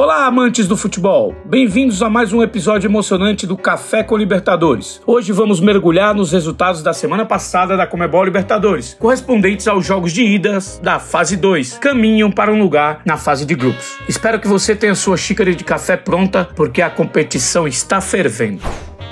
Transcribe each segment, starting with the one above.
Olá, amantes do futebol! Bem-vindos a mais um episódio emocionante do Café com Libertadores. Hoje vamos mergulhar nos resultados da semana passada da Comebol Libertadores, correspondentes aos jogos de idas da fase 2, caminham para um lugar na fase de grupos. Espero que você tenha sua xícara de café pronta, porque a competição está fervendo.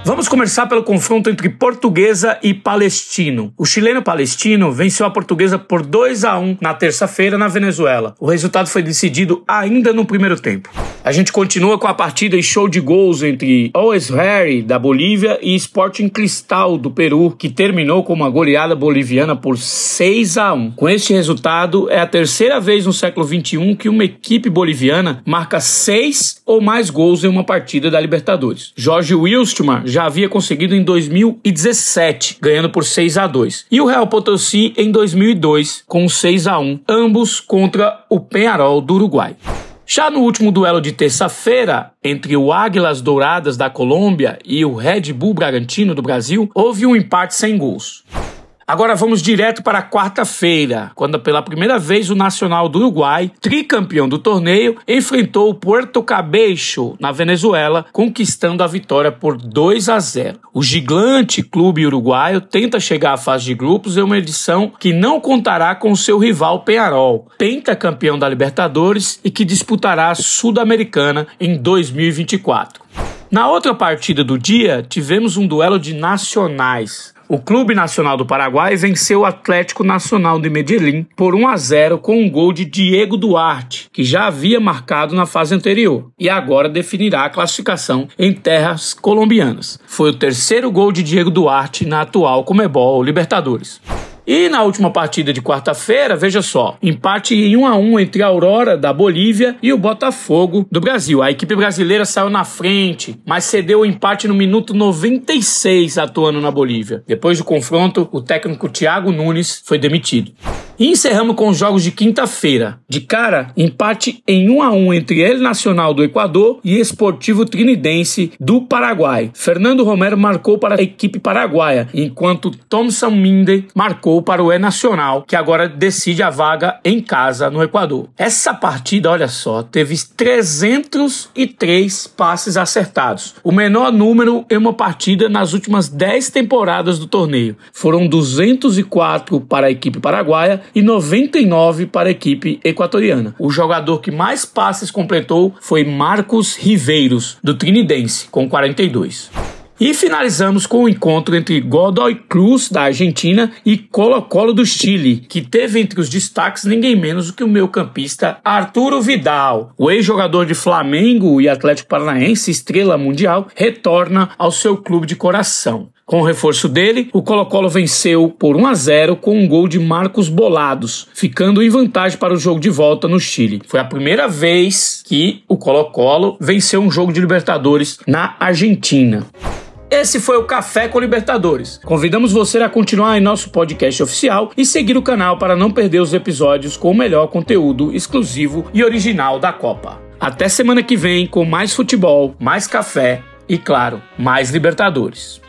Vamos começar pelo confronto entre Portuguesa e Palestino. O chileno Palestino venceu a Portuguesa por 2 a 1 na terça-feira na Venezuela. O resultado foi decidido ainda no primeiro tempo. A gente continua com a partida e show de gols entre Always Harry da Bolívia e Sporting Cristal do Peru, que terminou com uma goleada boliviana por 6 a 1. Com este resultado, é a terceira vez no século 21 que uma equipe boliviana marca seis ou mais gols em uma partida da Libertadores. Jorge Wilstmann já havia conseguido em 2017, ganhando por 6 a 2. E o Real Potosí em 2002, com 6 a 1, ambos contra o Penharol do Uruguai. Já no último duelo de terça-feira, entre o Águilas Douradas da Colômbia e o Red Bull Bragantino do Brasil, houve um empate sem gols. Agora vamos direto para quarta-feira, quando pela primeira vez o Nacional do Uruguai, tricampeão do torneio, enfrentou o Puerto Cabeixo na Venezuela, conquistando a vitória por 2 a 0. O gigante clube uruguaio tenta chegar à fase de grupos em uma edição que não contará com seu rival Penharol, pentacampeão da Libertadores e que disputará a Sul-Americana em 2024. Na outra partida do dia, tivemos um duelo de nacionais. O Clube Nacional do Paraguai venceu o Atlético Nacional de Medellín por 1 a 0 com um gol de Diego Duarte, que já havia marcado na fase anterior e agora definirá a classificação em terras colombianas. Foi o terceiro gol de Diego Duarte na atual Comebol Libertadores. E na última partida de quarta-feira, veja só, empate em 1 a 1 entre a Aurora da Bolívia e o Botafogo do Brasil. A equipe brasileira saiu na frente, mas cedeu o empate no minuto 96 atuando na Bolívia. Depois do confronto, o técnico Thiago Nunes foi demitido. E encerramos com os jogos de quinta-feira. De cara, empate em 1 a 1 entre El Nacional do Equador e Esportivo Trinidense do Paraguai. Fernando Romero marcou para a equipe paraguaia, enquanto Thomson Minde marcou para o E Nacional, que agora decide a vaga em casa no Equador. Essa partida, olha só, teve 303 passes acertados, o menor número em uma partida nas últimas 10 temporadas do torneio. Foram 204 para a equipe paraguaia e 99 para a equipe equatoriana. O jogador que mais passes completou foi Marcos Riveiros, do Trinidense, com 42. E finalizamos com o encontro entre Godoy Cruz, da Argentina, e Colo-Colo do Chile, que teve entre os destaques ninguém menos do que o meu campista Arturo Vidal. O ex-jogador de Flamengo e Atlético Paranaense, estrela mundial, retorna ao seu clube de coração. Com o reforço dele, o Colo-Colo venceu por 1 a 0 com um gol de Marcos Bolados, ficando em vantagem para o jogo de volta no Chile. Foi a primeira vez que o Colo-Colo venceu um jogo de Libertadores na Argentina. Esse foi o Café com Libertadores. Convidamos você a continuar em nosso podcast oficial e seguir o canal para não perder os episódios com o melhor conteúdo exclusivo e original da Copa. Até semana que vem com mais futebol, mais café e, claro, mais Libertadores.